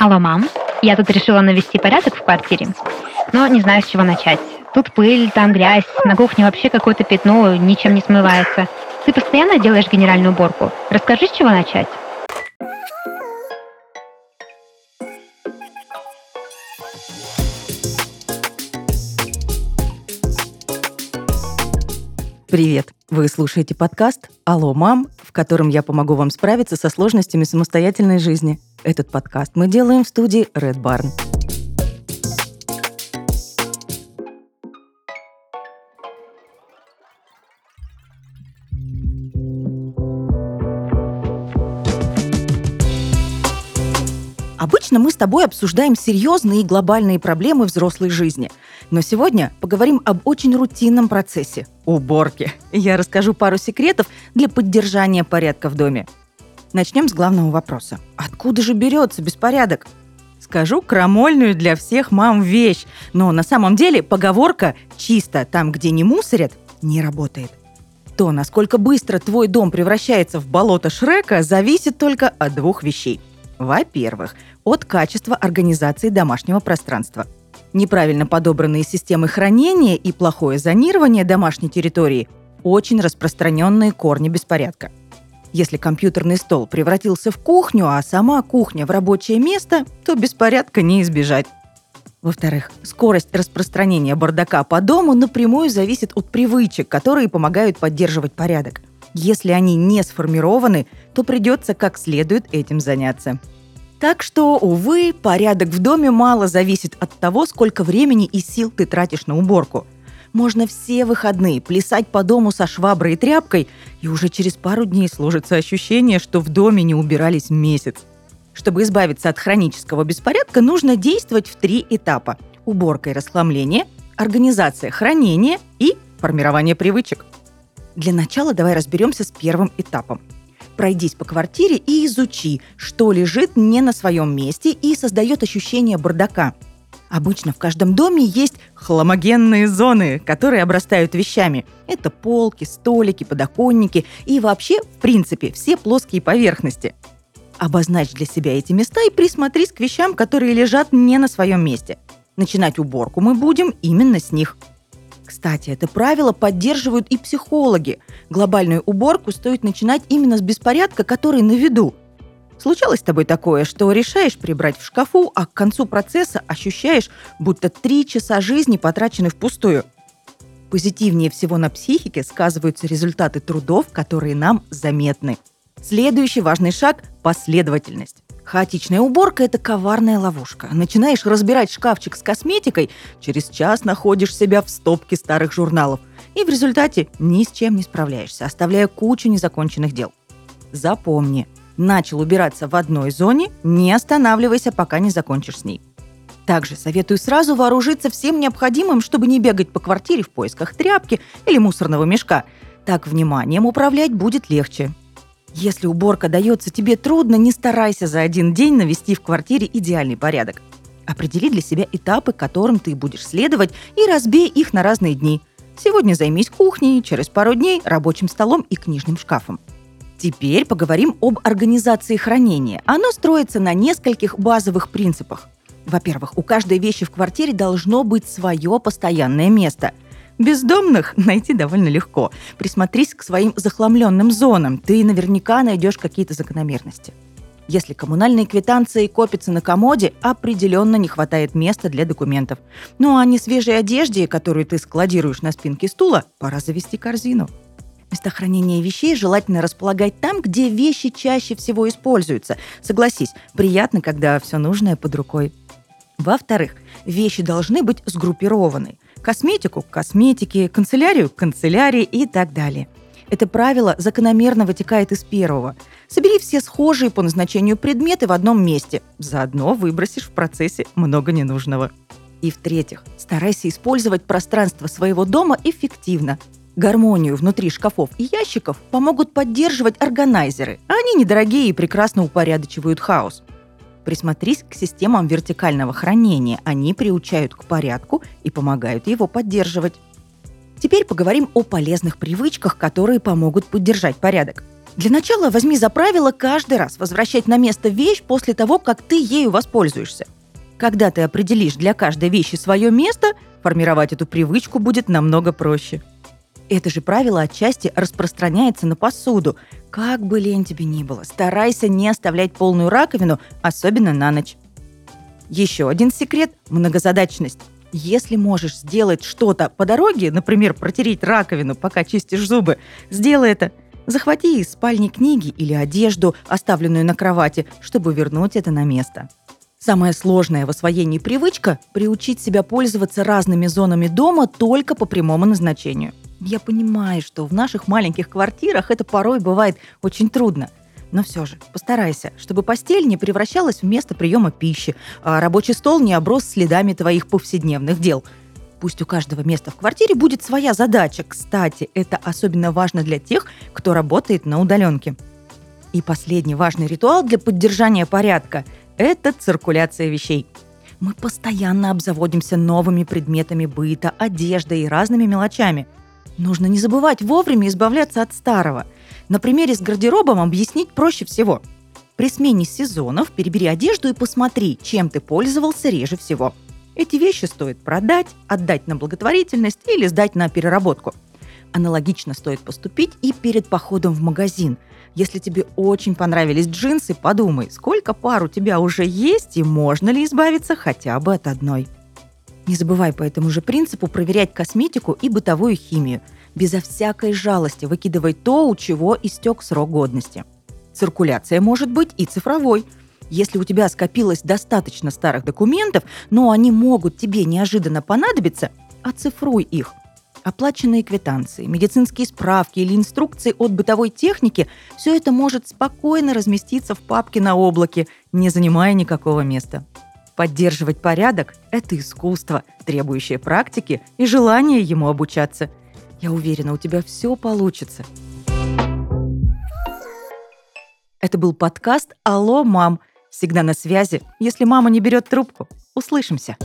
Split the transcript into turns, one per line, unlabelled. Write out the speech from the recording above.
Алло, мам. Я тут решила навести порядок в квартире, но не знаю, с чего начать. Тут пыль, там грязь, на кухне вообще какое-то пятно, ничем не смывается. Ты постоянно делаешь генеральную уборку. Расскажи, с чего начать.
Привет! Вы слушаете подкаст «Алло, мам», в котором я помогу вам справиться со сложностями самостоятельной жизни. Этот подкаст мы делаем в студии Red Barn. Обычно мы с тобой обсуждаем серьезные и глобальные проблемы взрослой жизни. Но сегодня поговорим об очень рутинном процессе – уборке. Я расскажу пару секретов для поддержания порядка в доме. Начнем с главного вопроса. Откуда же берется беспорядок? Скажу крамольную для всех мам вещь, но на самом деле поговорка «чисто там, где не мусорят» не работает. То, насколько быстро твой дом превращается в болото Шрека, зависит только от двух вещей. Во-первых, от качества организации домашнего пространства. Неправильно подобранные системы хранения и плохое зонирование домашней территории – очень распространенные корни беспорядка. Если компьютерный стол превратился в кухню, а сама кухня в рабочее место, то беспорядка не избежать. Во-вторых, скорость распространения бардака по дому напрямую зависит от привычек, которые помогают поддерживать порядок. Если они не сформированы, то придется как следует этим заняться. Так что, увы, порядок в доме мало зависит от того, сколько времени и сил ты тратишь на уборку. Можно все выходные плясать по дому со шваброй и тряпкой, и уже через пару дней сложится ощущение, что в доме не убирались месяц. Чтобы избавиться от хронического беспорядка, нужно действовать в три этапа. Уборка и расхламление, организация хранения и формирование привычек. Для начала давай разберемся с первым этапом – пройдись по квартире и изучи, что лежит не на своем месте и создает ощущение бардака. Обычно в каждом доме есть хламогенные зоны, которые обрастают вещами. Это полки, столики, подоконники и вообще, в принципе, все плоские поверхности. Обозначь для себя эти места и присмотрись к вещам, которые лежат не на своем месте. Начинать уборку мы будем именно с них – кстати, это правило поддерживают и психологи. Глобальную уборку стоит начинать именно с беспорядка, который на виду. Случалось с тобой такое, что решаешь прибрать в шкафу, а к концу процесса ощущаешь, будто три часа жизни потрачены впустую. Позитивнее всего на психике сказываются результаты трудов, которые нам заметны. Следующий важный шаг – последовательность. Хаотичная уборка – это коварная ловушка. Начинаешь разбирать шкафчик с косметикой, через час находишь себя в стопке старых журналов. И в результате ни с чем не справляешься, оставляя кучу незаконченных дел. Запомни, начал убираться в одной зоне, не останавливайся, пока не закончишь с ней. Также советую сразу вооружиться всем необходимым, чтобы не бегать по квартире в поисках тряпки или мусорного мешка. Так вниманием управлять будет легче. Если уборка дается тебе трудно, не старайся за один день навести в квартире идеальный порядок. Определи для себя этапы, которым ты будешь следовать, и разбей их на разные дни. Сегодня займись кухней, через пару дней рабочим столом и книжным шкафом. Теперь поговорим об организации хранения. Оно строится на нескольких базовых принципах. Во-первых, у каждой вещи в квартире должно быть свое постоянное место – Бездомных найти довольно легко. Присмотрись к своим захламленным зонам. Ты наверняка найдешь какие-то закономерности. Если коммунальные квитанции копятся на комоде, определенно не хватает места для документов. Ну а не свежей одежде, которую ты складируешь на спинке стула, пора завести корзину. Место хранения вещей желательно располагать там, где вещи чаще всего используются. Согласись, приятно, когда все нужное под рукой. Во-вторых, вещи должны быть сгруппированы косметику к косметике, канцелярию к канцелярии и так далее. Это правило закономерно вытекает из первого. Собери все схожие по назначению предметы в одном месте. Заодно выбросишь в процессе много ненужного. И в-третьих, старайся использовать пространство своего дома эффективно. Гармонию внутри шкафов и ящиков помогут поддерживать органайзеры. Они недорогие и прекрасно упорядочивают хаос. Присмотрись к системам вертикального хранения. Они приучают к порядку и помогают его поддерживать. Теперь поговорим о полезных привычках, которые помогут поддержать порядок. Для начала возьми за правило каждый раз возвращать на место вещь после того, как ты ею воспользуешься. Когда ты определишь для каждой вещи свое место, формировать эту привычку будет намного проще. Это же правило отчасти распространяется на посуду. Как бы лень тебе ни было, старайся не оставлять полную раковину, особенно на ночь. Еще один секрет – многозадачность. Если можешь сделать что-то по дороге, например, протереть раковину, пока чистишь зубы, сделай это. Захвати из спальни книги или одежду, оставленную на кровати, чтобы вернуть это на место. Самое сложное в освоении привычка – приучить себя пользоваться разными зонами дома только по прямому назначению – я понимаю, что в наших маленьких квартирах это порой бывает очень трудно. Но все же, постарайся, чтобы постель не превращалась в место приема пищи, а рабочий стол не оброс следами твоих повседневных дел. Пусть у каждого места в квартире будет своя задача. Кстати, это особенно важно для тех, кто работает на удаленке. И последний важный ритуал для поддержания порядка – это циркуляция вещей. Мы постоянно обзаводимся новыми предметами быта, одеждой и разными мелочами – Нужно не забывать вовремя избавляться от старого. На примере с гардеробом объяснить проще всего. При смене сезонов перебери одежду и посмотри, чем ты пользовался реже всего. Эти вещи стоит продать, отдать на благотворительность или сдать на переработку. Аналогично стоит поступить и перед походом в магазин. Если тебе очень понравились джинсы, подумай, сколько пар у тебя уже есть и можно ли избавиться хотя бы от одной. Не забывай по этому же принципу проверять косметику и бытовую химию. Безо всякой жалости выкидывай то, у чего истек срок годности. Циркуляция может быть и цифровой. Если у тебя скопилось достаточно старых документов, но они могут тебе неожиданно понадобиться, оцифруй их. Оплаченные квитанции, медицинские справки или инструкции от бытовой техники – все это может спокойно разместиться в папке на облаке, не занимая никакого места. Поддерживать порядок – это искусство, требующее практики и желания ему обучаться. Я уверена, у тебя все получится. Это был подкаст «Алло, мам». Всегда на связи, если мама не берет трубку. Услышимся.